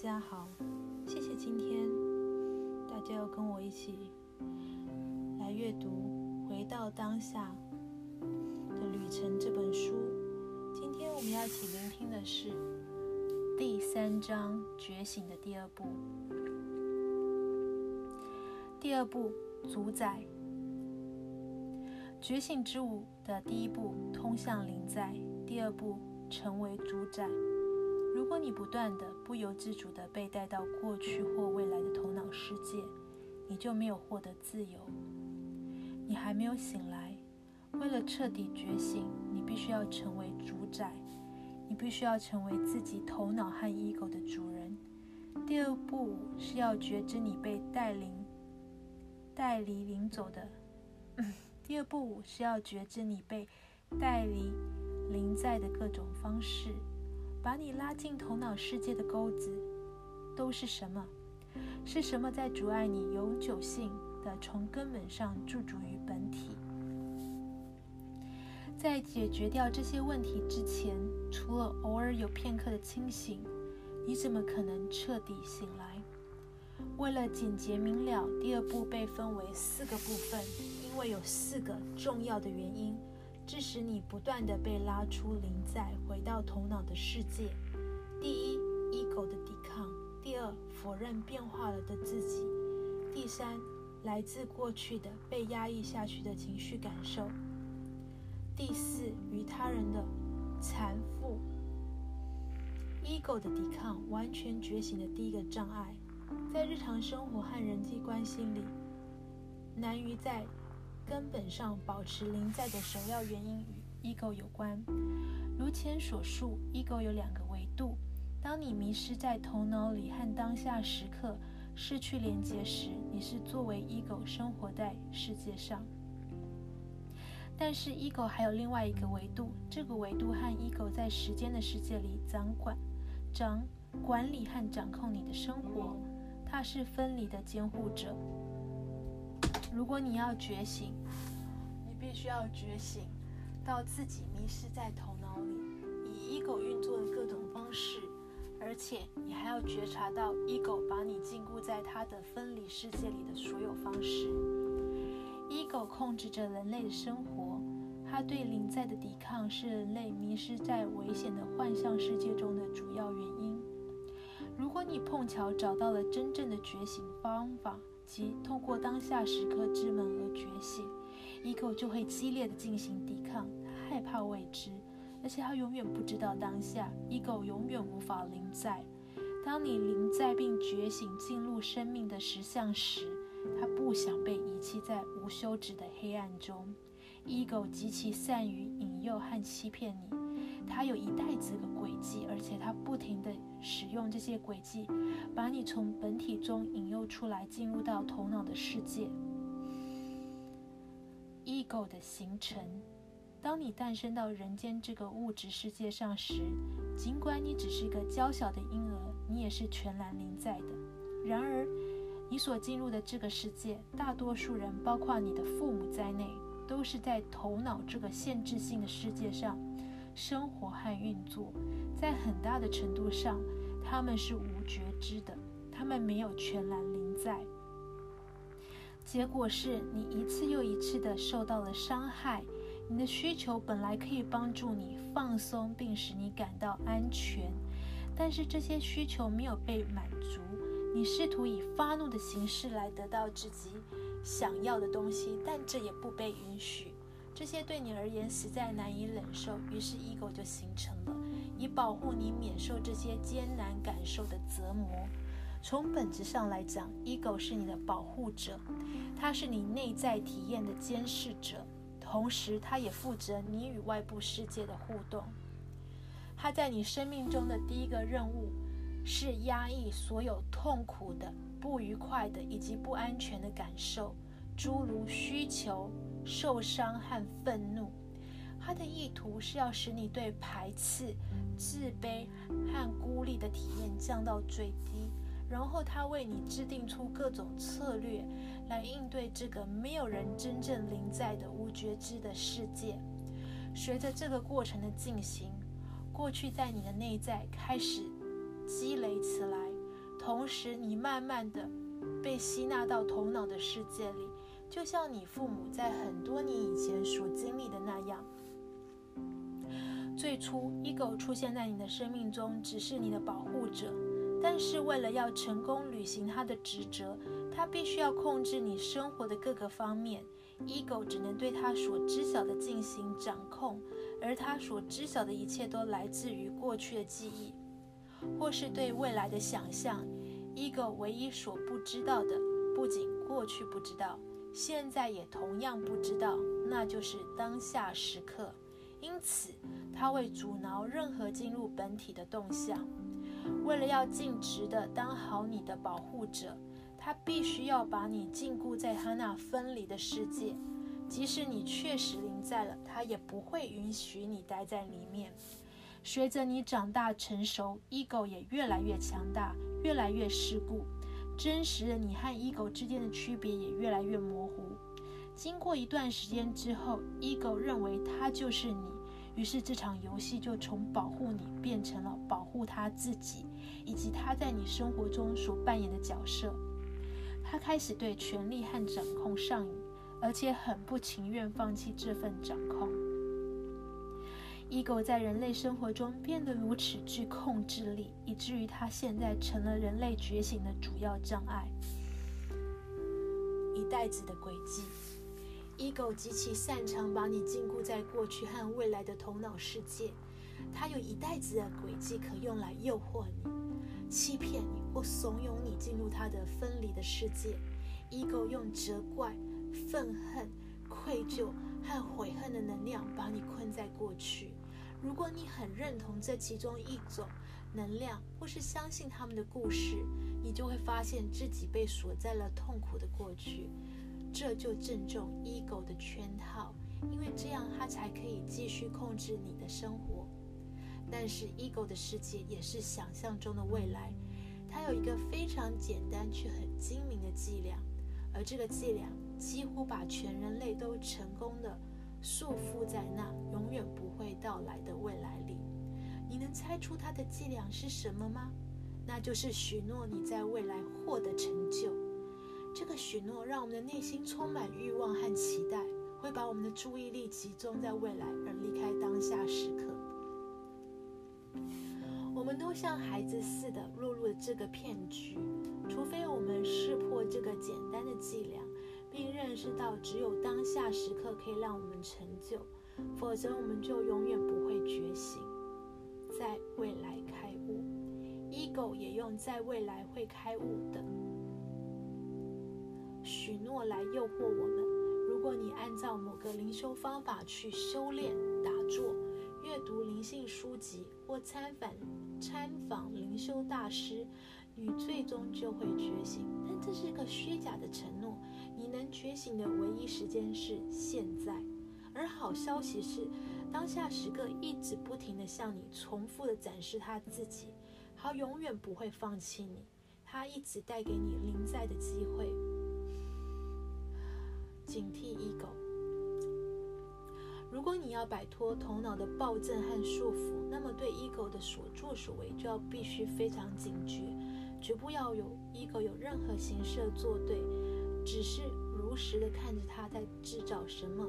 家好，谢谢今天大家要跟我一起来阅读《回到当下的旅程》这本书。今天我们要一起聆听的是第三章《觉醒》的第二部。第二步，主宰觉醒之舞的第一步，通向临在；第二步，成为主宰。如果你不断的、不由自主的被带到过去或未来的头脑世界，你就没有获得自由。你还没有醒来。为了彻底觉醒，你必须要成为主宰，你必须要成为自己头脑和 ego 的主人。第二步是要觉知你被带领、带离、领走的。第二步是要觉知你被带离、临在的各种方式。把你拉进头脑世界的钩子都是什么？是什么在阻碍你永久性的从根本上驻足于本体？在解决掉这些问题之前，除了偶尔有片刻的清醒，你怎么可能彻底醒来？为了简洁明了，第二步被分为四个部分，因为有四个重要的原因。致使你不断的被拉出灵在，回到头脑的世界。第一，ego 的抵抗；第二，否认变化了的自己；第三，来自过去的被压抑下去的情绪感受；第四，与他人的缠缚。ego 的抵抗，完全觉醒的第一个障碍，在日常生活和人际关系里，难于在。根本上保持临在的首要原因与 ego 有关。如前所述，ego 有两个维度。当你迷失在头脑里和当下时刻失去连接时，你是作为 ego 生活在世界上。但是 ego 还有另外一个维度，这个维度和 ego 在时间的世界里掌管、掌管理和掌控你的生活，它是分离的监护者。如果你要觉醒，你必须要觉醒到自己迷失在头脑里，以 ego 运作的各种方式，而且你还要觉察到 ego 把你禁锢在它的分离世界里的所有方式。ego 控制着人类的生活，它对灵在的抵抗是人类迷失在危险的幻象世界中的主要原因。如果你碰巧找到了真正的觉醒方法，即通过当下时刻之门而觉醒，ego 就会激烈的进行抵抗，害怕未知，而且他永远不知道当下，ego 永远无法临在。当你临在并觉醒进入生命的实相时，他不想被遗弃在无休止的黑暗中。ego 极其善于引诱和欺骗你。他有一袋子的轨迹，而且他不停地使用这些轨迹，把你从本体中引诱出来，进入到头脑的世界。ego 的形成，当你诞生到人间这个物质世界上时，尽管你只是一个娇小的婴儿，你也是全然临在的。然而，你所进入的这个世界，大多数人，包括你的父母在内，都是在头脑这个限制性的世界上。生活和运作，在很大的程度上，他们是无觉知的，他们没有全然临在。结果是你一次又一次的受到了伤害。你的需求本来可以帮助你放松，并使你感到安全，但是这些需求没有被满足。你试图以发怒的形式来得到自己想要的东西，但这也不被允许。这些对你而言实在难以忍受，于是 ego 就形成了，以保护你免受这些艰难感受的折磨。从本质上来讲，ego 是你的保护者，它是你内在体验的监视者，同时它也负责你与外部世界的互动。它在你生命中的第一个任务是压抑所有痛苦的、不愉快的以及不安全的感受，诸如需求。受伤和愤怒，他的意图是要使你对排斥、自卑和孤立的体验降到最低，然后他为你制定出各种策略来应对这个没有人真正临在的无觉知的世界。随着这个过程的进行，过去在你的内在开始积累起来，同时你慢慢的被吸纳到头脑的世界里，就像你父母在很多年以前所经历的那样。最初，ego 出现在你的生命中，只是你的保护者。但是为了要成功履行他的职责，他必须要控制你生活的各个方面。ego 只能对他所知晓的进行掌控，而他所知晓的一切都来自于过去的记忆，或是对未来的想象。ego 唯一所不知道的，不仅过去不知道，现在也同样不知道，那就是当下时刻。因此，它会阻挠任何进入本体的动向。为了要尽职的当好你的保护者，他必须要把你禁锢在他那分离的世界。即使你确实临在了，他也不会允许你待在里面。随着你长大成熟，ego 也越来越强大，越来越世故。真实的你和 ego 之间的区别也越来越模糊。经过一段时间之后，ego 认为他就是你，于是这场游戏就从保护你变成了保护他自己，以及他在你生活中所扮演的角色。他开始对权力和掌控上瘾，而且很不情愿放弃这份掌控。Ego 在人类生活中变得如此具控制力，以至于它现在成了人类觉醒的主要障碍。一代子的轨迹。ego 极其擅长把你禁锢在过去和未来的头脑世界，它有一袋子的轨迹可用来诱惑你、欺骗你或怂恿你进入它的分离的世界。ego 用责怪、愤恨、愧疚和悔恨的能量把你困在过去。如果你很认同这其中一种能量，或是相信他们的故事，你就会发现自己被锁在了痛苦的过去。这就正中 ego 的圈套，因为这样他才可以继续控制你的生活。但是 ego 的世界也是想象中的未来，它有一个非常简单却很精明的伎俩，而这个伎俩几乎把全人类都成功的束缚在那永远不会到来的未来里。你能猜出它的伎俩是什么吗？那就是许诺你在未来获得成就。这个许诺让我们的内心充满欲望和期待，会把我们的注意力集中在未来，而离开当下时刻。我们都像孩子似的落入了这个骗局，除非我们识破这个简单的伎俩，并认识到只有当下时刻可以让我们成就，否则我们就永远不会觉醒，在未来开悟。ego 也用在未来会开悟的。许诺来诱惑我们。如果你按照某个灵修方法去修炼、打坐、阅读灵性书籍或参访参访灵修大师，你最终就会觉醒。但这是个虚假的承诺。你能觉醒的唯一时间是现在。而好消息是，当下时刻一直不停地向你重复地展示他自己，他永远不会放弃你，他一直带给你临在的机会。警惕 ego。如果你要摆脱头脑的暴政和束缚，那么对 ego 的所作所为就要必须非常警觉，绝不要有 ego 有任何形式的作对，只是如实的看着他在制造什么。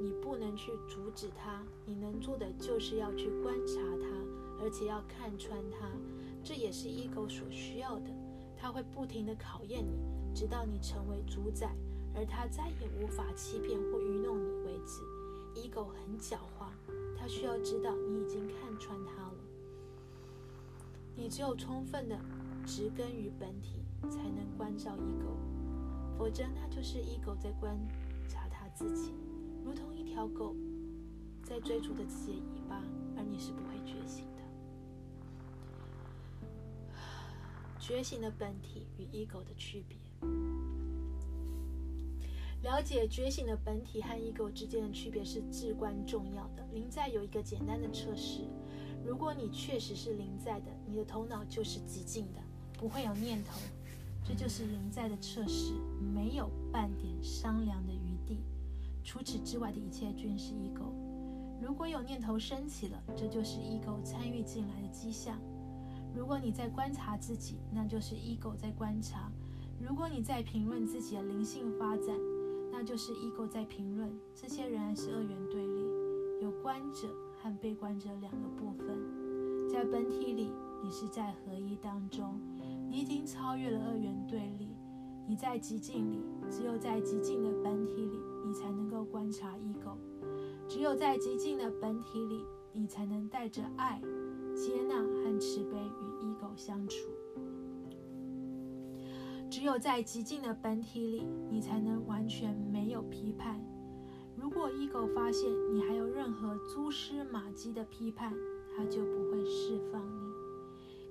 你不能去阻止他，你能做的就是要去观察他，而且要看穿他。这也是 ego 所需要的，他会不停的考验你，直到你成为主宰。而他再也无法欺骗或愚弄你为止。ego 很狡猾，他需要知道你已经看穿他了。你只有充分的植根于本体，才能关照 ego，否则那就是 ego 在观察他自己，如同一条狗在追逐着自己的尾巴，而你是不会觉醒的。觉醒的本体与 ego 的区别。了解觉醒的本体和 ego 之间的区别是至关重要的。灵在有一个简单的测试：如果你确实是灵在的，你的头脑就是极静的，不会有念头。这就是人在的测试，没有半点商量的余地。除此之外的一切均是 ego。如果有念头升起了，这就是 ego 参与进来的迹象。如果你在观察自己，那就是 ego 在观察；如果你在评论自己的灵性发展，那就是 ego 在评论。这些仍然是二元对立，有观者和被观者两个部分。在本体里，你是在合一当中，你已经超越了二元对立。你在极境里，只有在极境的本体里，你才能够观察 ego；只有在极境的本体里，你才能带着爱、接纳和慈悲与 ego 相处；只有在极境的本体里，你才能完全没有批判。如果 ego 发现你还有任何蛛丝马迹的批判，它就不会释放你。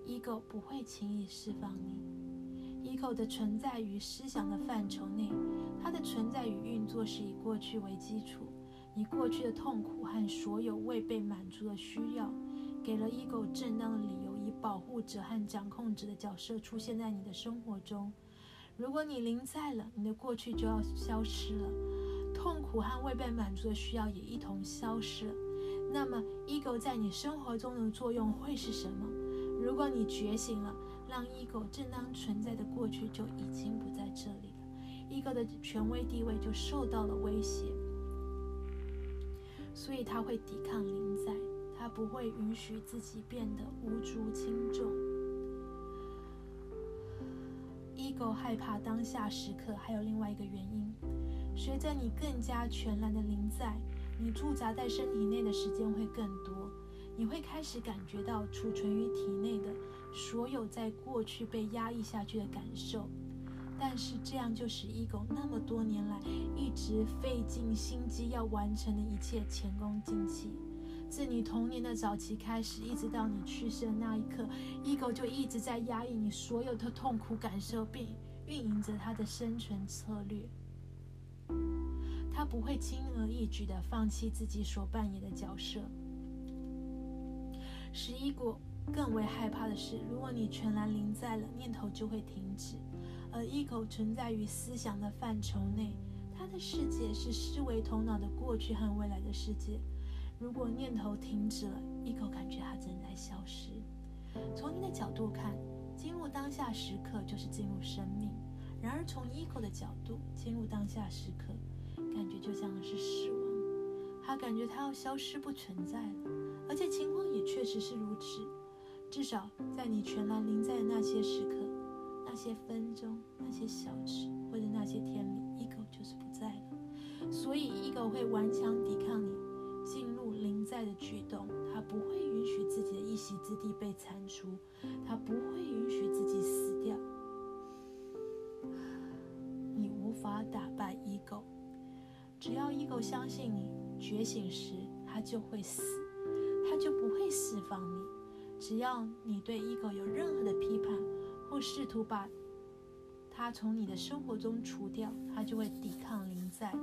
Ego 不会轻易释放你。ego 的存在于思想的范畴内，它的存在与运作是以过去为基础，以过去的痛苦和所有未被满足的需要，给了 ego 正当的理由，以保护者和掌控者的角色出现在你的生活中。如果你临在了，你的过去就要消失了，痛苦和未被满足的需要也一同消失了。那么，ego 在你生活中的作用会是什么？如果你觉醒了，让 ego 正当存在的过去就已经不在这里了，ego 的权威地位就受到了威胁，所以他会抵抗临在，他不会允许自己变得无足轻重。ego 害怕当下时刻，还有另外一个原因，随着你更加全然的临在，你驻扎在身体内的时间会更多。你会开始感觉到储存于体内的所有在过去被压抑下去的感受，但是这样就使 ego 那么多年来一直费尽心机要完成的一切前功尽弃。自你童年的早期开始，一直到你去世的那一刻，ego 就一直在压抑你所有的痛苦感受，并运营着它的生存策略。它不会轻而易举地放弃自己所扮演的角色。十一果更为害怕的是，如果你全然临在了，念头就会停止。而 ego 存在于思想的范畴内，它的世界是思维头脑的过去和未来的世界。如果念头停止了，ego 感觉它正在消失。从你的角度看，进入当下时刻就是进入生命；然而从 ego 的角度，进入当下时刻，感觉就像是死亡。他感觉他要消失不存在了。而且情况也确实是如此，至少在你全然临在的那些时刻、那些分钟、那些小时或者那些天里，ego 就是不在了。所以，ego 会顽强抵抗你进入临在的举动，它不会允许自己的一席之地被铲除，它不会允许自己死掉。你无法打败 ego，只要 ego 相信你觉醒时，它就会死。就不会释放你。只要你对 ego 有任何的批判，或试图把它从你的生活中除掉，它就会抵抗灵在。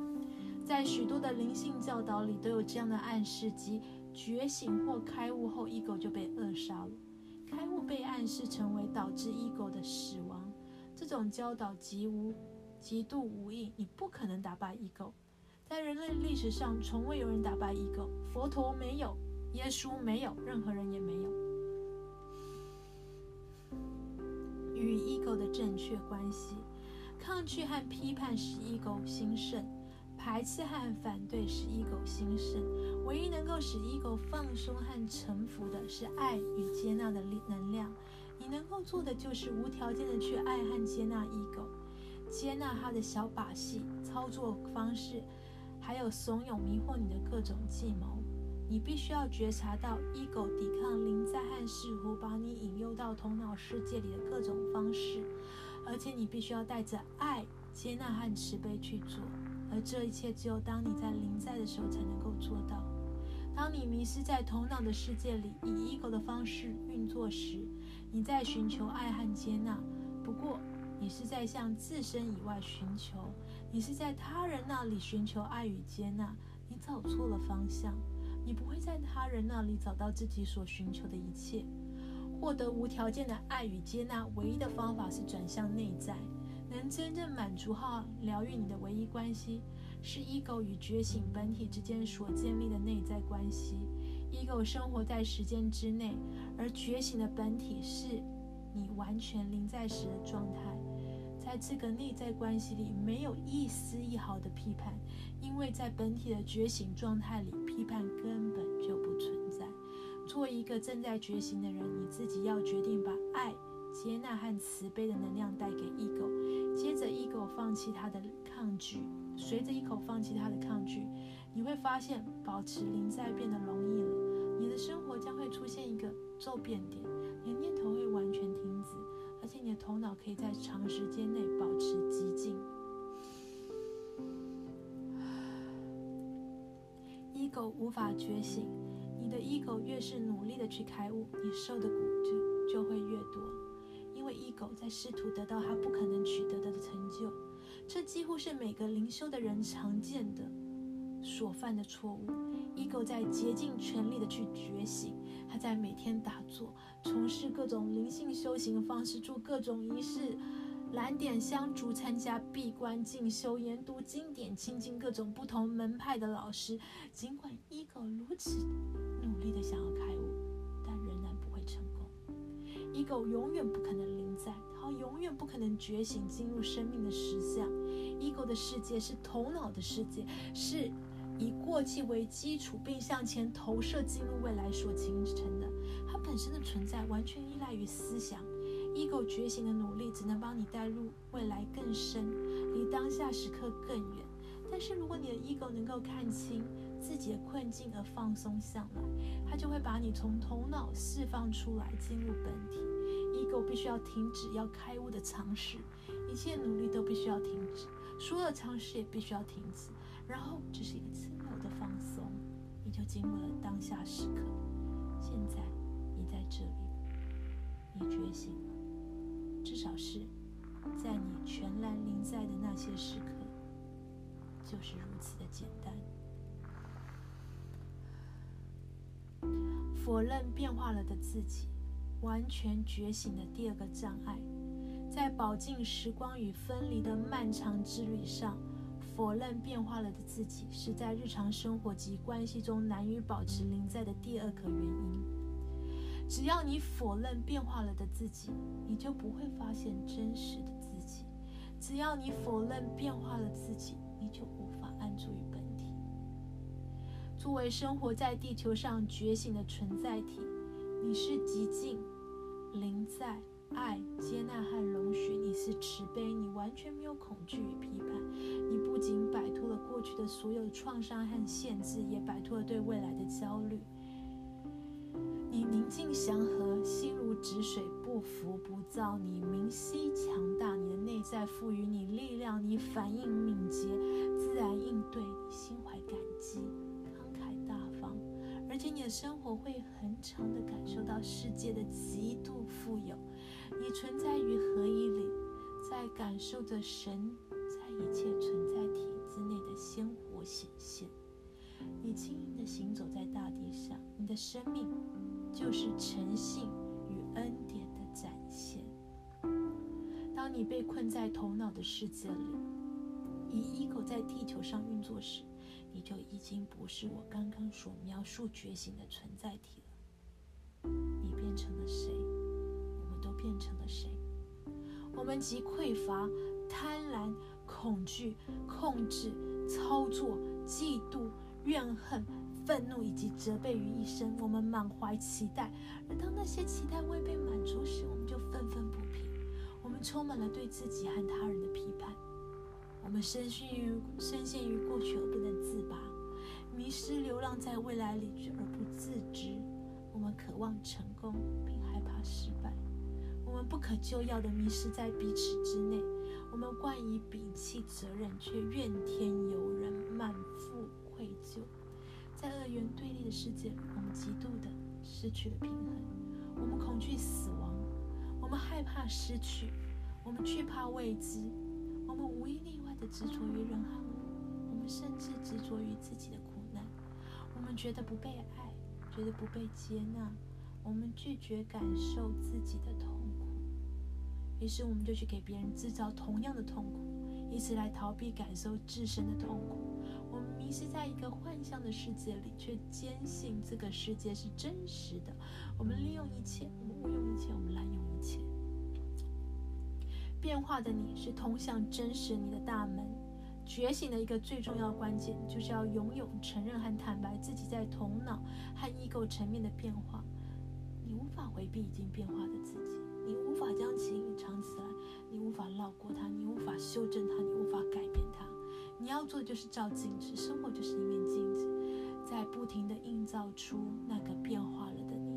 在许多的灵性教导里都有这样的暗示：即觉醒或开悟后，ego 就被扼杀了。开悟被暗示成为导致 ego 的死亡。这种教导极无、极度无益。你不可能打败 ego。在人类历史上，从未有人打败 ego。佛陀没有。耶稣没有，任何人也没有。与 ego 的正确关系，抗拒和批判使 ego 兴盛，排斥和反对使 ego 兴盛。唯一能够使 ego 放松和臣服的是爱与接纳的力能量。你能够做的就是无条件的去爱和接纳 ego，接纳他的小把戏、操作方式，还有怂恿迷惑你的各种计谋。你必须要觉察到，ego 抵抗临在和试图把你引诱到头脑世界里的各种方式，而且你必须要带着爱、接纳和慈悲去做。而这一切只有当你在临在的时候才能够做到。当你迷失在头脑的世界里，以 ego 的方式运作时，你在寻求爱和接纳。不过，你是在向自身以外寻求，你是在他人那里寻求爱与接纳。你走错了方向。你不会在他人那里找到自己所寻求的一切。获得无条件的爱与接纳，唯一的方法是转向内在。能真正满足和疗愈你的唯一关系，是 ego 与觉醒本体之间所建立的内在关系。ego 生活在时间之内，而觉醒的本体是你完全临在时的状态。在这个内在关系里，没有一丝一毫的批判，因为在本体的觉醒状态里，批判根本就不存在。做一个正在觉醒的人，你自己要决定把爱、接纳和慈悲的能量带给 ego，接着 ego 放弃他的抗拒，随着一口放弃他的抗拒，你会发现保持零在变得容易了。你的生活将会出现一个骤变点，你的念头会完全停止。而且你的头脑可以在长时间内保持寂静。Ego 无法觉醒，你的 ego 越是努力的去开悟，你受的苦就就会越多，因为 ego 在试图得到他不可能取得的成就，这几乎是每个灵修的人常见的所犯的错误。ego 在竭尽全力的去觉醒。他在每天打坐，从事各种灵性修行方式，做各种仪式，燃点香烛，参加闭关进修，研读经典，亲近各种不同门派的老师。尽管 ego 如此努力的想要开悟，但仍然不会成功。ego 永远不可能临在，它永远不可能觉醒进入生命的实相。ego 的世界是头脑的世界，是。以过去为基础，并向前投射进入未来所形成的，它本身的存在完全依赖于思想。Ego 觉醒的努力只能帮你带入未来更深，离当下时刻更远。但是如果你的 ego 能够看清自己的困境而放松下来，它就会把你从头脑释放出来，进入本体。ego 必须要停止要开悟的尝试，一切努力都必须要停止，所有的尝试也必须要停止。然后只是一个自由的放松，你就进入了当下时刻。现在你在这里，你觉醒，少事在你全然临在的那些时刻，就是如此的简单。否认变化了的自己，完全觉醒的第二个障碍，在饱经时光与分离的漫长之旅上。否认变化了的自己，是在日常生活及关系中难以保持临在的第二个原因。只要你否认变化了的自己，你就不会发现真实的自己；只要你否认变化了自己，你就无法安住于本体。作为生活在地球上觉醒的存在体，你是极静、临在。爱、接纳和容许，你是慈悲，你完全没有恐惧与批判。你不仅摆脱了过去的所有创伤和限制，也摆脱了对未来的焦虑。你宁静祥和，心如止水，不浮不躁。你明晰强大，你的内在赋予你力量，你反应敏捷，自然应对。你心怀感激，慷慨大方，而且你的生活会很长的感受到世界的极度富有。你存在于合一里，在感受着神在一切存在体之内的鲜活显现。你轻盈地行走在大地上，你的生命就是诚信与恩典的展现。当你被困在头脑的世界里，以 ego 在地球上运作时，你就已经不是我刚刚所描述觉醒的存在体了。你变成了谁？我们都变成了谁？我们集匮乏、贪婪、恐惧、控制、操作、嫉妒、怨恨、愤怒以及责备于一身。我们满怀期待，而当那些期待未被满足时，我们就愤愤不平。我们充满了对自己和他人的批判。我们深陷于深陷于过去而不能自拔，迷失流浪在未来里而不自知。我们渴望成功，并害怕失败。我们不可救药地迷失在彼此之内，我们惯以摒弃责任，却怨天尤人，满腹。在二元对立的世界，我们极度地失去了平衡。我们恐惧死亡，我们害怕失去，我们惧怕未知。我们无一例外地执着于人和物，我们甚至执着于自己的苦难。我们觉得不被爱，觉得不被接纳，我们拒绝感受自己的痛苦。于是，我们就去给别人制造同样的痛苦，以此来逃避感受自身的痛苦。迷失在一个幻象的世界里，却坚信这个世界是真实的。我们利用一切，我们误用一切，我们滥用一切。变化的你是通向真实你的大门。觉醒的一个最重要关键，就是要拥有承认和坦白自己在头脑和异构层面的变化。你无法回避已经变化的自己，你无法将其隐藏起来，你无法绕过它，你无法修正它，你无法改变。你要做的就是照镜子，生活就是一面镜子，在不停的映照出那个变化了的你。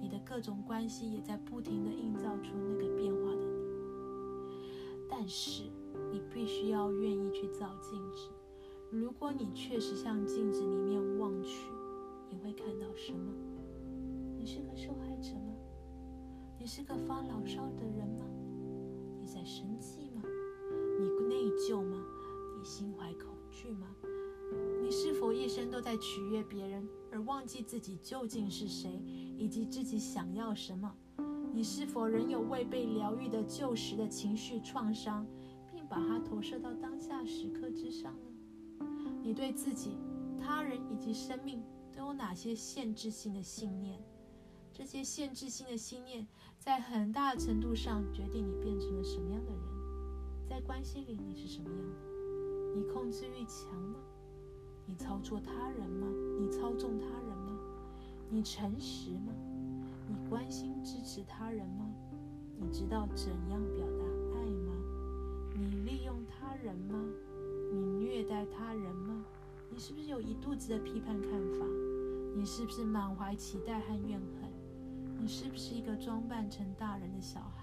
你的各种关系也在不停的映照出那个变化的你。但是。你必须要愿意去照镜子。如果你确实向镜子里面望去，你会看到什么？你是个受害者吗？你是个发牢骚的人吗？你在生气吗？你不内疚吗？你心怀恐惧吗？你是否一生都在取悦别人，而忘记自己究竟是谁，以及自己想要什么？你是否仍有未被疗愈的旧时的情绪创伤？并把它投射到当下时刻之上呢？你对自己、他人以及生命都有哪些限制性的信念？这些限制性的信念在很大程度上决定你变成了什么样的人。在关系里，你是什么样的？你控制欲强吗？你操作他人吗？你操纵他人吗？你诚实吗？你关心支持他人吗？你知道怎样表达爱吗？你利用他人吗？你虐待他人吗？你是不是有一肚子的批判看法？你是不是满怀期待和怨恨？你是不是一个装扮成大人的小孩？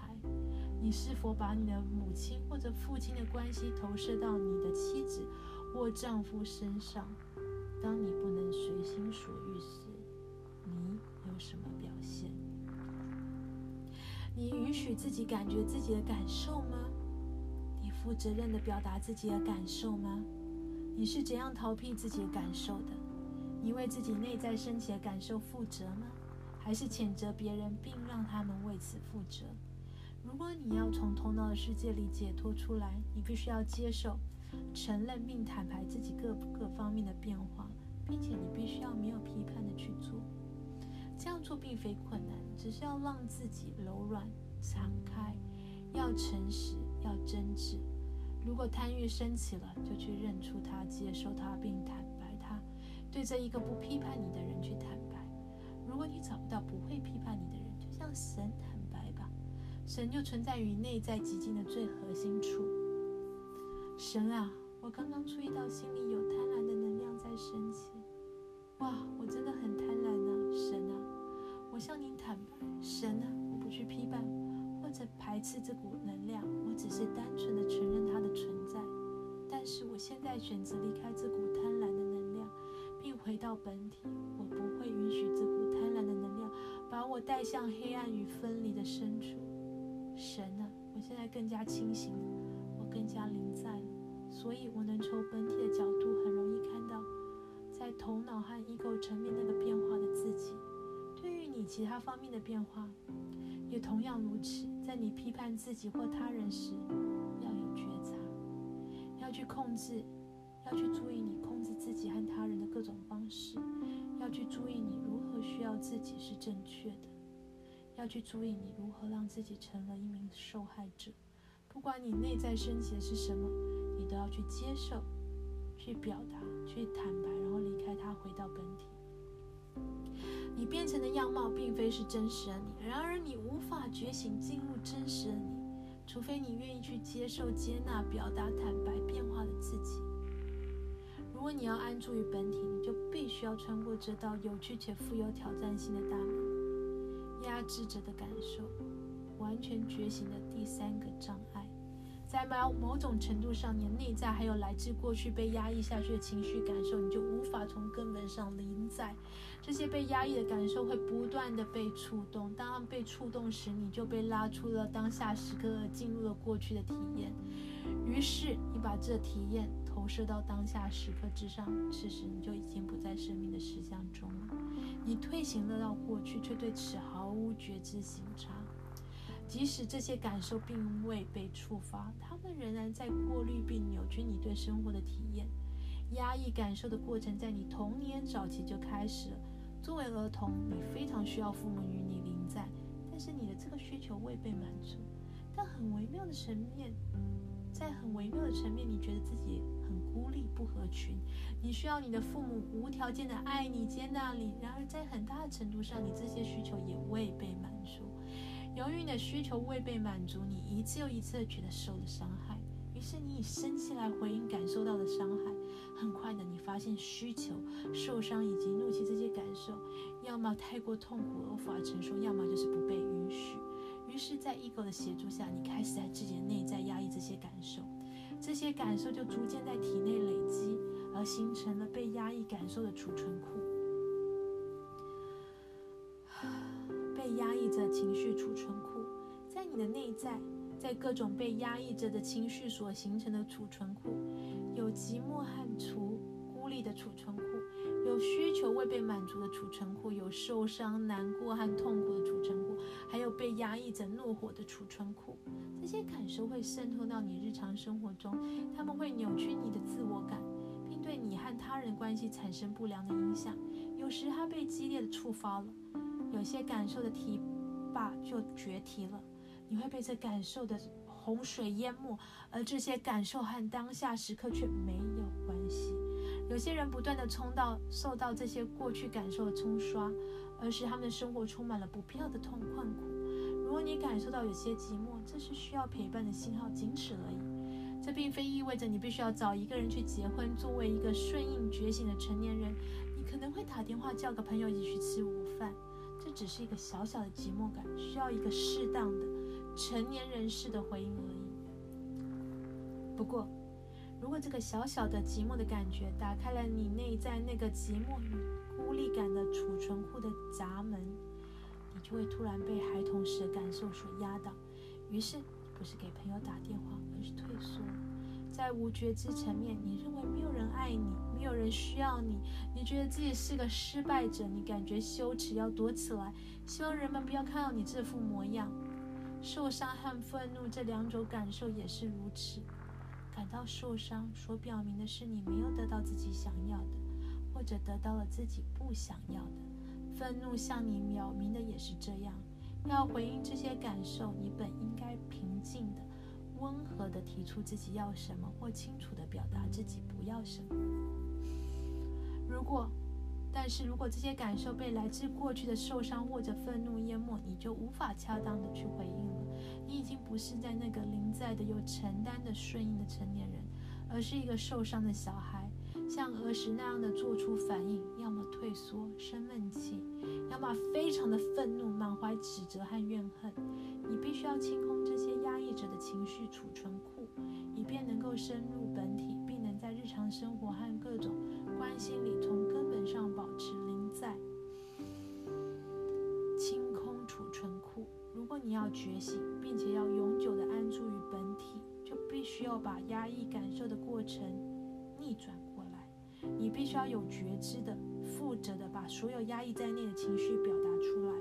你是否把你的母亲或者父亲的关系投射到你的妻子或丈夫身上？当你不能随心所欲时，你有什么表现？你允许自己感觉自己的感受吗？你负责任的表达自己的感受吗？你是怎样逃避自己的感受的？你为自己内在升起的感受负责吗？还是谴责别人并让他们为此负责？如果你要从头脑的世界里解脱出来，你必须要接受、承认并坦白自己各各方面的变化，并且你必须要没有批判的去做。这样做并非困难，只是要让自己柔软、敞开，要诚实，要真挚。如果贪欲升起了，就去认出它、接受它，并坦白它，对着一个不批判你的人去坦白。如果你找不到不会批判你的人，就像神。神就存在于内在极境的最核心处。神啊，我刚刚注意到心里有贪婪的能量在升起。哇，我真的很贪婪呢，神啊，我向您坦白，神啊，我不去批判。或者排斥这股能量，我只是单纯的承认它的存在。但是我现在选择离开这股贪婪的能量，并回到本体。我不会允许这股贪婪的能量把我带向黑暗与分离的深处。神啊，我现在更加清醒，我更加临在了，所以我能从本体的角度很容易看到，在头脑和 ego 层面那个变化的自己。对于你其他方面的变化。也同样如此，在你批判自己或他人时，要有觉察，要去控制，要去注意你控制自己和他人的各种方式，要去注意你如何需要自己是正确的，要去注意你如何让自己成了一名受害者。不管你内在升起的是什么，你都要去接受、去表达、去坦白，然后离开它，回到本体。你变成的样貌并非是真实的你，然而你无法觉醒进入真实的你，除非你愿意去接受、接纳、表达、坦白变化的自己。如果你要安住于本体，你就必须要穿过这道有趣且富有挑战性的大门——压制着的感受，完全觉醒的第三个障碍。在某某种程度上，你内在还有来自过去被压抑下去的情绪感受，你就无法从根本上临在。这些被压抑的感受会不断的被触动，当被触动时，你就被拉出了当下时刻，进入了过去的体验。于是，你把这体验投射到当下时刻之上，此时你就已经不在生命的实相中了。你退行了到过去，却对此毫无觉知行差。即使这些感受并未被触发，他们仍然在过滤并扭曲你对生活的体验，压抑感受的过程在你童年早期就开始了。作为儿童，你非常需要父母与你临在，但是你的这个需求未被满足。但很微妙的层面，在很微妙的层面，你觉得自己孤立不合群，你需要你的父母无条件的爱你、接纳你。然而，在很大的程度上，你这些需求也未被满足。由于你的需求未被满足，你一次又一次的觉得受了伤害。于是你以生气来回应感受到的伤害，很快的你发现需求、受伤以及怒气这些感受，要么太过痛苦而无法承受，要么就是不被允许。于是，在 ego 的协助下，你开始在自己的内在压抑这些感受，这些感受就逐渐在体内累积，而形成了被压抑感受的储存库，被压抑着情绪储存库，在你的内在。在各种被压抑着的情绪所形成的储存库，有寂寞和除孤立的储存库，有需求未被满足的储存库，有受伤、难过和痛苦的储存库，还有被压抑着怒火的储存库。这些感受会渗透到你日常生活中，他们会扭曲你的自我感，并对你和他人关系产生不良的影响。有时它被激烈的触发了，有些感受的堤坝就决堤了。你会被这感受的洪水淹没，而这些感受和当下时刻却没有关系。有些人不断的冲到受到这些过去感受的冲刷，而使他们的生活充满了不必要的痛困苦。如果你感受到有些寂寞，这是需要陪伴的信号，仅此而已。这并非意味着你必须要找一个人去结婚。作为一个顺应觉醒的成年人，你可能会打电话叫个朋友一起去吃午饭。这只是一个小小的寂寞感，需要一个适当的。成年人式的回应而已。不过，如果这个小小的寂寞的感觉打开了你内在那个寂寞与孤立感的储存库的闸门，你就会突然被孩童时的感受所压倒。于是，不是给朋友打电话，而是退缩。在无觉知层面，你认为没有人爱你，没有人需要你，你觉得自己是个失败者，你感觉羞耻，要躲起来，希望人们不要看到你这副模样。受伤和愤怒这两种感受也是如此。感到受伤，所表明的是你没有得到自己想要的，或者得到了自己不想要的。愤怒向你表明的也是这样。要回应这些感受，你本应该平静的、温和的提出自己要什么，或清楚的表达自己不要什么。如果但是如果这些感受被来自过去的受伤或者愤怒淹没，你就无法恰当的去回应了。你已经不是在那个临在的、有承担的、顺应的成年人，而是一个受伤的小孩，像儿时那样的做出反应，要么退缩生闷气，要么非常的愤怒，满怀指责和怨恨。你必须要清空这些压抑着的情绪储存库，以便能够深入本体，并能在日常生活和各种关系里从根本。上保持临在，清空储存库。如果你要觉醒，并且要永久的安住于本体，就必须要把压抑感受的过程逆转过来。你必须要有觉知的、负责的把所有压抑在内的情绪表达出来。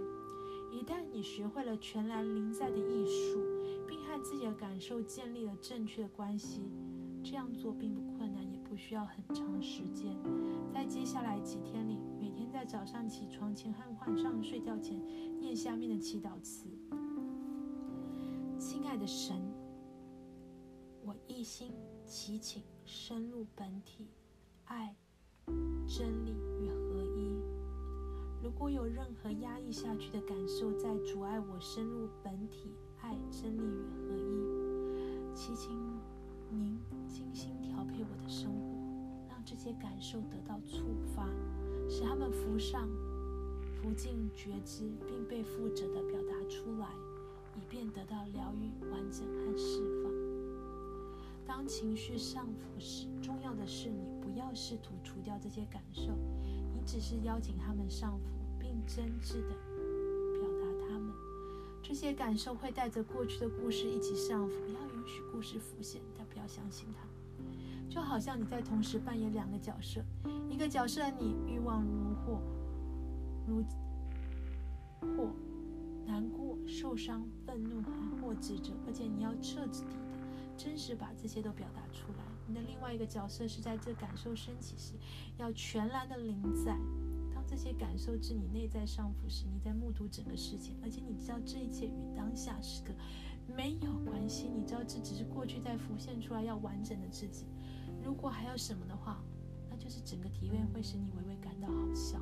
一旦你学会了全然临在的艺术，并和自己的感受建立了正确的关系，这样做并不困难，需要很长时间。在接下来几天里，每天在早上起床前和晚上睡觉前念下面的祈祷词：“亲爱的神，我一心祈请深入本体，爱、真理与合一。如果有任何压抑下去的感受在阻碍我深入本体、爱、真理与合一，祈请。”您精心调配我的生活，让这些感受得到触发，使他们浮上、浮进觉知，并被负责的表达出来，以便得到疗愈、完整和释放。当情绪上浮时，重要的是你不要试图除掉这些感受，你只是邀请他们上浮，并真挚的表达他们。这些感受会带着过去的故事一起上浮，要允许故事浮现。但不要相信他，就好像你在同时扮演两个角色，一个角色你欲望如火，如火，难过、受伤、愤怒或指责，而且你要彻底的、真实把这些都表达出来。你的另外一个角色是在这感受升起时，要全然的临在。当这些感受至你内在上浮时，你在目睹整个世界，而且你知道这一切与当下时刻没有关系。你知道这只是过去在浮现出来要完整的自己。如果还有什么的话，那就是整个体验会使你微微感到好笑。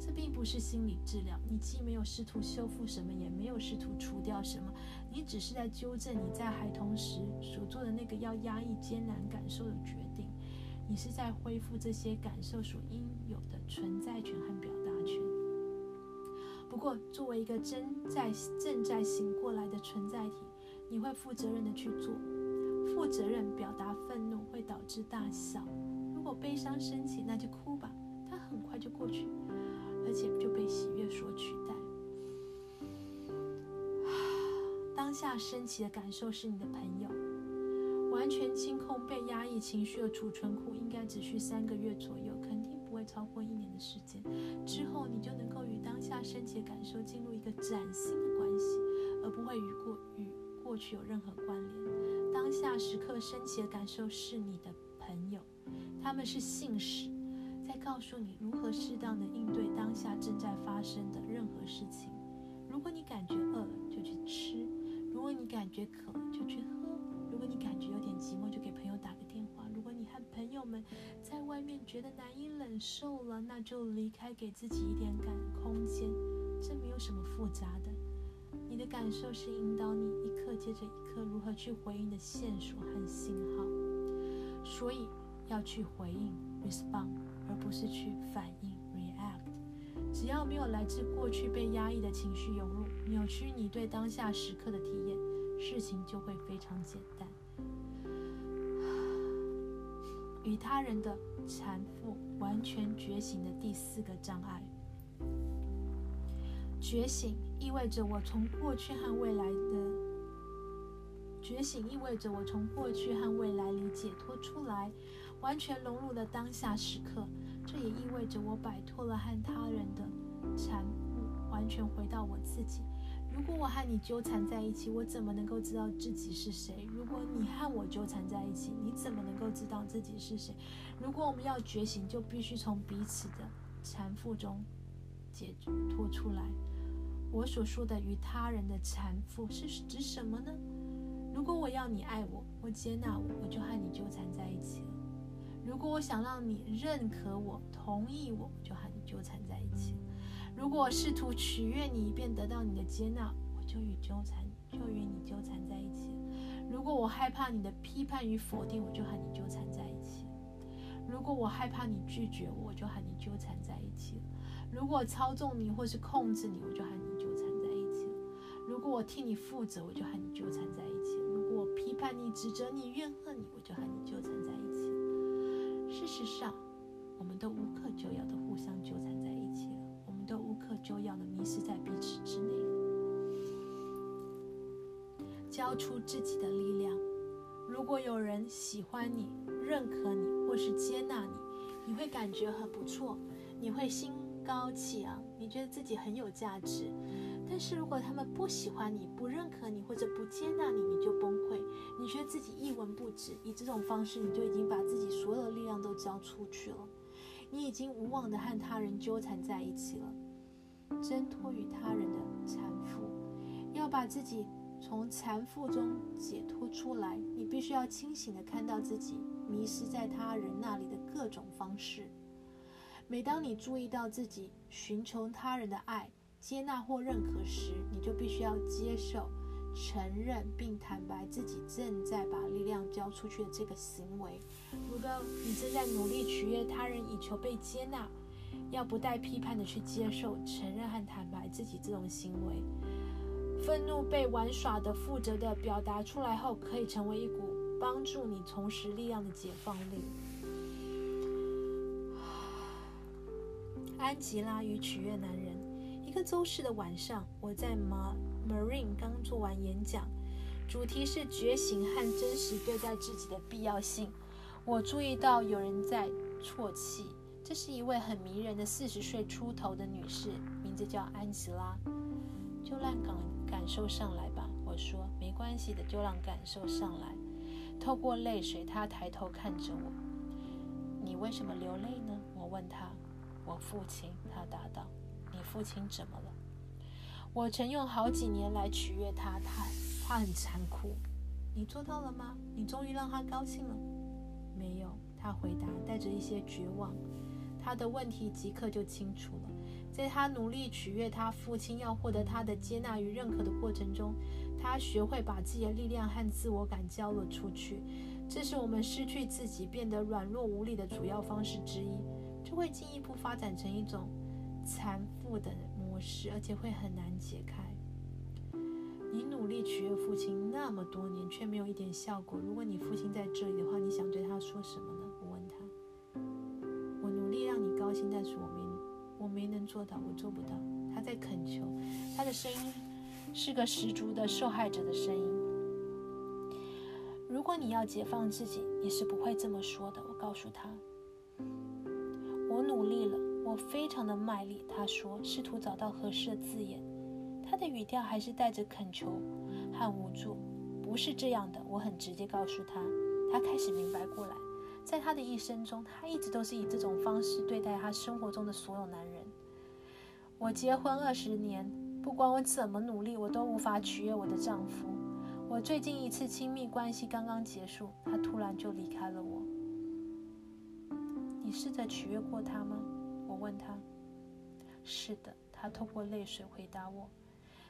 这并不是心理治疗，你既没有试图修复什么，也没有试图除掉什么，你只是在纠正你在孩童时所做的那个要压抑艰难感受的决定。你是在恢复这些感受所应有的存在权和表达权。不过，作为一个真在正在醒过来的存在体，你会负责任的去做。负责任表达愤怒会导致大笑。如果悲伤升起，那就哭吧，它很快就过去。而且就被喜悦所取代。当下升起的感受是你的朋友。完全清空被压抑情绪的储存库，应该只需三个月左右，肯定不会超过一年的时间。之后你就能够与当下升起的感受进入一个崭新的关系，而不会与过与过去有任何关联。当下时刻升起的感受是你的朋友，他们是信使。在告诉你如何适当的应对当下正在发生的任何事情。如果你感觉饿了，就去吃；如果你感觉渴了，就去喝；如果你感觉有点寂寞，就给朋友打个电话；如果你和朋友们在外面觉得难以忍受了，那就离开，给自己一点感空间。这没有什么复杂的。你的感受是引导你一刻接着一刻如何去回应的线索和信号，所以要去回应，respond。而不是去反应 （react）。只要没有来自过去被压抑的情绪涌入，扭曲你对当下时刻的体验，事情就会非常简单。与他人的缠缚，完全觉醒的第四个障碍。觉醒意味着我从过去和未来的觉醒意味着我从过去和未来里解脱出来。完全融入了当下时刻，这也意味着我摆脱了和他人的缠缚，完全回到我自己。如果我和你纠缠在一起，我怎么能够知道自己是谁？如果你和我纠缠在一起，你怎么能够知道自己是谁？如果我们要觉醒，就必须从彼此的缠缚中解脱出来。我所说的与他人的缠缚是指什么呢？如果我要你爱我，或接纳我，我就和你纠缠在一起了。如果我想让你认可我、同意我，就和你纠缠在一起；如果我试图取悦你以便得到你的接纳，我就与纠缠，就与你纠缠在一起；如果我害怕你的批判与否定，我就和你纠缠在一起；如果我害怕你拒绝我，我就和你纠缠在一起；如果操纵你或是控制你，我就和你；如果我替你负责，我就和你纠缠在一起；如果我批判你、指责你、怨恨你，我就和你纠缠在一起。事实上，我们都无可救药的互相纠缠在一起了。我们都无可救药的迷失在彼此之内。交出自己的力量。如果有人喜欢你、认可你或是接纳你，你会感觉很不错，你会心高气昂，你觉得自己很有价值。但是如果他们不喜欢你、不认可你或者不接纳你，你就崩溃，你觉得自己一文不值。以这种方式，你就已经把自己所有的力量都交出去了，你已经无望的和他人纠缠在一起了。挣脱与他人的缠缚，要把自己从缠缚中解脱出来，你必须要清醒的看到自己迷失在他人那里的各种方式。每当你注意到自己寻求他人的爱，接纳或认可时，你就必须要接受、承认并坦白自己正在把力量交出去的这个行为。如果你正在努力取悦他人以求被接纳，要不带批判的去接受、承认和坦白自己这种行为。愤怒被玩耍的、负责的表达出来后，可以成为一股帮助你重拾力量的解放力。安吉拉与取悦男人。一个周四的晚上，我在 Marine 刚做完演讲，主题是觉醒和真实对待自己的必要性。我注意到有人在啜泣，这是一位很迷人的四十岁出头的女士，名字叫安吉拉。就让感感受上来吧，我说没关系的，就让感受上来。透过泪水，他抬头看着我。你为什么流泪呢？我问他。我父亲，他答道。你父亲怎么了？我曾用好几年来取悦他，他他很残酷。你做到了吗？你终于让他高兴了？没有，他回答，带着一些绝望。他的问题即刻就清楚了。在他努力取悦他父亲，要获得他的接纳与认可的过程中，他学会把自己的力量和自我感交了出去。这是我们失去自己、变得软弱无力的主要方式之一。这会进一步发展成一种残复的模式，而且会很难解开。你努力取悦父亲那么多年，却没有一点效果。如果你父亲在这里的话，你想对他说什么呢？我问他。我努力让你高兴，但是我没。我没能做到，我做不到。他在恳求，他的声音是个十足的受害者的声音。如果你要解放自己，你是不会这么说的。我告诉他，我努力了，我非常的卖力。他说，试图找到合适的字眼。他的语调还是带着恳求和无助。不是这样的，我很直接告诉他。他开始明白过来。在他的一生中，他一直都是以这种方式对待他生活中的所有男人。我结婚二十年，不管我怎么努力，我都无法取悦我的丈夫。我最近一次亲密关系刚刚结束，他突然就离开了我。你试着取悦过他吗？我问他。是的，他透过泪水回答我。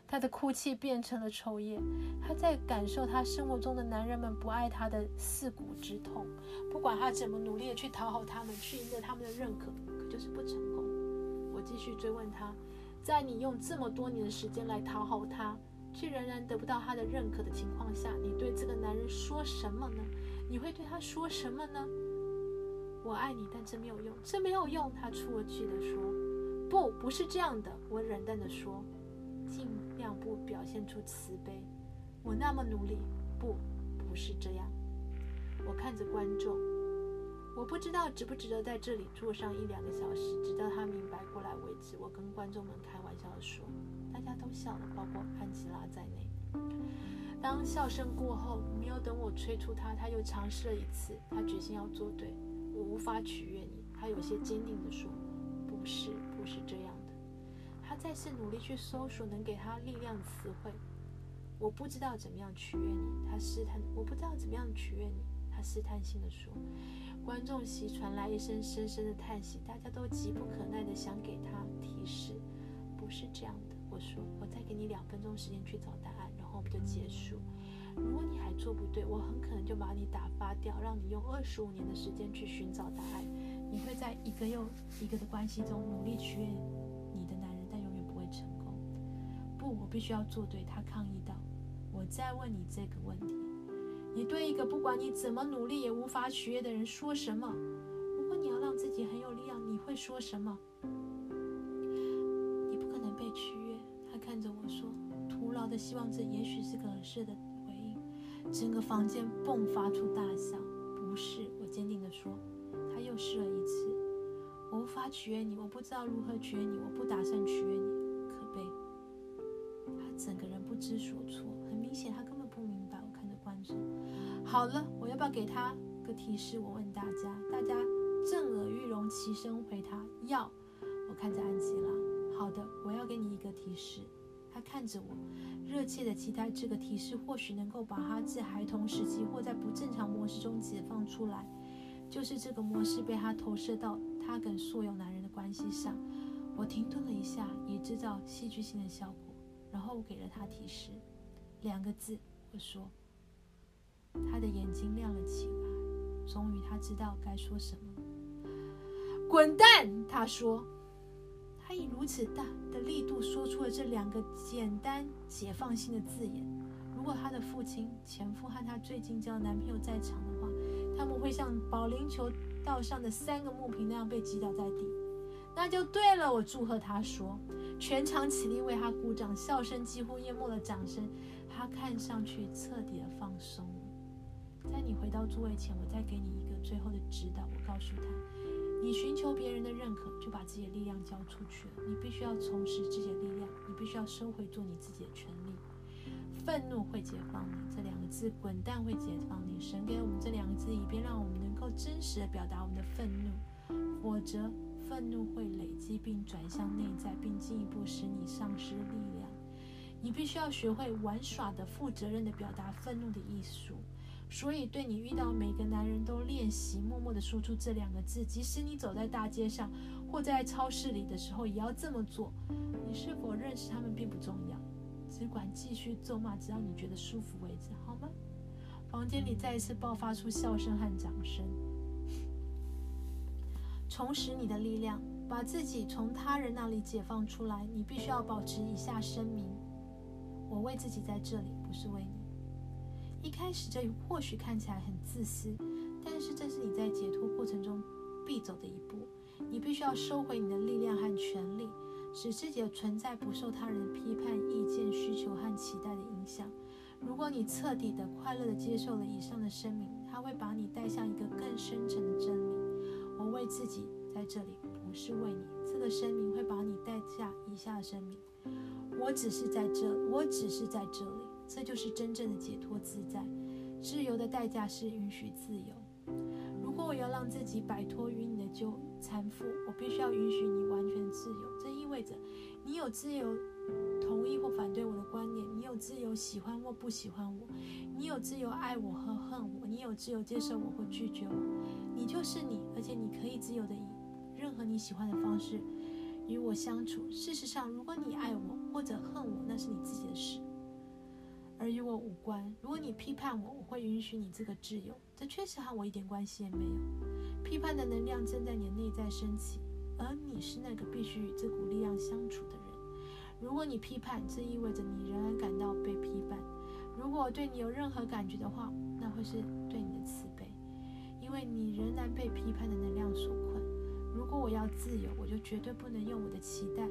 他的哭泣变成了抽噎，他在感受他生活中的男人们不爱他的刺骨之痛。不管他怎么努力的去讨好他们，去赢得他们的认可，可就是不成功。我继续追问他，在你用这么多年的时间来讨好他，却仍然得不到他的认可的情况下，你对这个男人说什么呢？你会对他说什么呢？我爱你，但这没有用，这没有用。他出了去的说：“不，不是这样的。”我冷淡的说。尽量不表现出慈悲。我那么努力，不，不是这样。我看着观众，我不知道值不值得在这里坐上一两个小时，直到他明白过来为止。我跟观众们开玩笑的说，大家都笑了，包括安吉拉在内。当笑声过后，没有等我催促他，他又尝试了一次。他决心要做对。我无法取悦你。他有些坚定地说：“不是，不是这样的。”他再次努力去搜索能给他力量的词汇。我不知道怎么样取悦你，他试探。我不知道怎么样取悦你，他试探性的说。观众席传来一声深深的叹息，大家都急不可耐的想给他提示。不是这样的，我说，我再给你两分钟时间去找答案，然后我们就结束。如果你还做不对，我很可能就把你打发掉，让你用二十五年的时间去寻找答案。你会在一个又一个的关系中努力取悦你的男人，但永远。不会成功。不，我必须要做对。他抗议道：“我再问你这个问题，你对一个不管你怎么努力也无法取悦的人说什么？如果你要让自己很有力量，你会说什么？你不可能被取悦。”他看着我说：“徒劳的希望，这也许是个合适的。”整个房间迸发出大笑。不是，我坚定地说。他又试了一次：“我无法取悦你，我不知道如何取悦你，我不打算取悦你。”可悲。他整个人不知所措，很明显他根本不明白。我看着观众，好了，我要不要给他个提示？我问大家，大家震耳欲聋，齐声回答要。我看着安吉拉，好的，我要给你一个提示。他看着我，热切的期待这个提示或许能够把他自孩童时期或在不正常模式中解放出来，就是这个模式被他投射到他跟所有男人的关系上。我停顿了一下，以制造戏剧性的效果。然后给了他提示，两个字。我说，他的眼睛亮了起来，终于他知道该说什么。滚蛋！他说，他以如此大的力度说出了这两个简单解放性的字眼。如果他的父亲、前夫和他最近交的男朋友在场的话，他们会像保龄球道上的三个木瓶那样被击倒在地。那就对了，我祝贺他说。全场起立为他鼓掌，笑声几乎淹没了掌声。他看上去彻底的放松了。在你回到座位前，我再给你一个最后的指导。我告诉他，你寻求别人的认可，就把自己的力量交出去了。你必须要重拾自己的力量，你必须要收回做你自己的权利。愤怒会解放你，这两个字滚蛋会解放你。神给我们这两个字，以便让我们能够真实的表达我们的愤怒，否则愤怒会累积并转向内在，并进一步使你丧失力量。你必须要学会玩耍的、负责任的表达愤怒的艺术。所以，对你遇到每个男人都练习默默的说出这两个字，即使你走在大街上或在超市里的时候，也要这么做。你是否认识他们并不重要，只管继续咒骂，直到你觉得舒服为止，好吗？房间里再一次爆发出笑声和掌声。重拾你的力量，把自己从他人那里解放出来。你必须要保持以下声明：我为自己在这里，不是为你。一开始，这或许看起来很自私，但是这是你在解脱过程中必走的一步。你必须要收回你的力量和权利，使自己的存在不受他人的批判、意见、需求和期待的影响。如果你彻底的、快乐的接受了以上的声明，它会把你带向一个更深沉的真理：我为自己在这里，不是为你。这个声明会把你带下以下的声明：我只是在这，我只是在这。这就是真正的解脱自在。自由的代价是允许自由。如果我要让自己摆脱与你的纠缠缚，我必须要允许你完全自由。这意味着你有自由同意或反对我的观念，你有自由喜欢或不喜欢我，你有自由爱我和恨我，你有自由接受我或拒绝我。你就是你，而且你可以自由的以任何你喜欢的方式与我相处。事实上，如果你爱我或者恨我，那是你自己的事。而与我无关。如果你批判我，我会允许你这个自由。这确实和我一点关系也没有。批判的能量正在你的内在升起，而你是那个必须与这股力量相处的人。如果你批判，这意味着你仍然感到被批判。如果对你有任何感觉的话，那会是对你的慈悲，因为你仍然被批判的能量所困。如果我要自由，我就绝对不能用我的期待、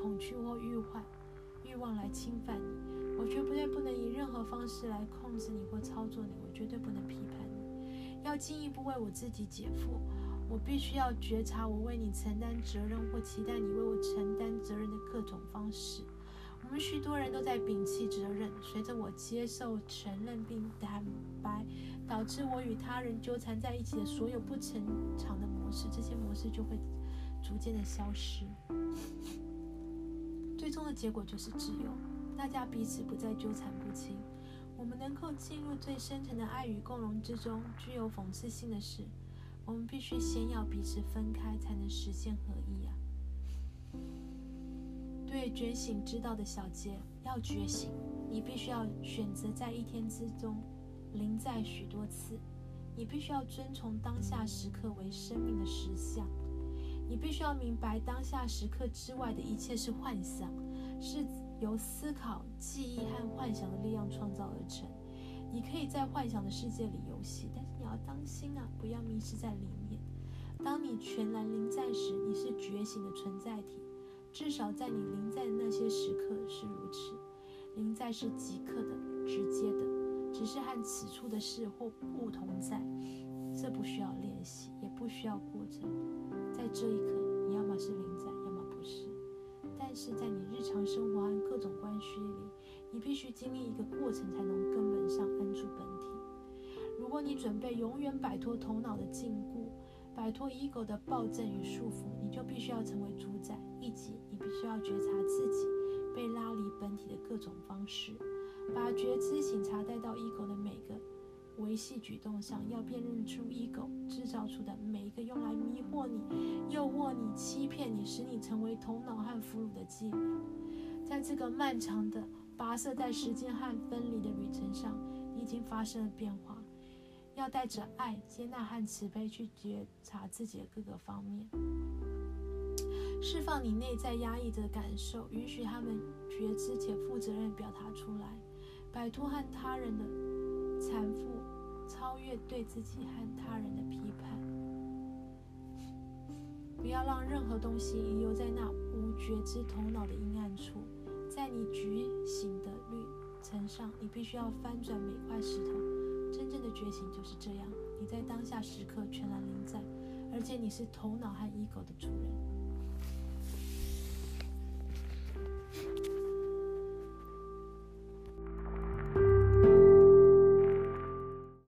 恐惧或欲望、欲望来侵犯你。我绝对不能以任何方式来控制你或操作你，我绝对不能批判你。要进一步为我自己解缚，我必须要觉察我为你承担责任或期待你为我承担责任的各种方式。我们许多人都在摒弃责任，随着我接受、承认并坦白，导致我与他人纠缠在一起的所有不成长的模式，这些模式就会逐渐的消失。最终的结果就是自由。大家彼此不再纠缠不清，我们能够进入最深层的爱与共融之中。具有讽刺性的是，我们必须先要彼此分开，才能实现合一啊！对觉醒之道的小节，要觉醒，你必须要选择在一天之中临在许多次。你必须要遵从当下时刻为生命的实相。你必须要明白，当下时刻之外的一切是幻想，是。由思考、记忆和幻想的力量创造而成。你可以在幻想的世界里游戏，但是你要当心啊，不要迷失在里面。当你全然临在时，你是觉醒的存在体。至少在你临在的那些时刻是如此。临在是即刻的、直接的，只是和此处的事或物同在。这不需要练习，也不需要过程。在这一刻，你要么是临经历一个过程，才能根本上安住本体。如果你准备永远摆脱头脑的禁锢，摆脱 ego 的暴政与束缚，你就必须要成为主宰。以及你必须要觉察自己被拉离本体的各种方式，把觉知醒察带到 ego 的每个。维系举动上要辨认出 ego 制造出的每一个用来迷惑你、诱惑你、欺骗你、使你成为头脑和俘虏的伎俩。在这个漫长的跋涉在时间和分离的旅程上，已经发生了变化。要带着爱、接纳和慈悲去觉察自己的各个方面，释放你内在压抑的感受，允许他们觉知且负责任表达出来，摆脱和他人的缠缚。超越对自己和他人的批判，不要让任何东西遗留在那无觉知头脑的阴暗处。在你觉醒的旅程上，你必须要翻转每块石头。真正的觉醒就是这样：你在当下时刻全然临在，而且你是头脑和 ego 的主人。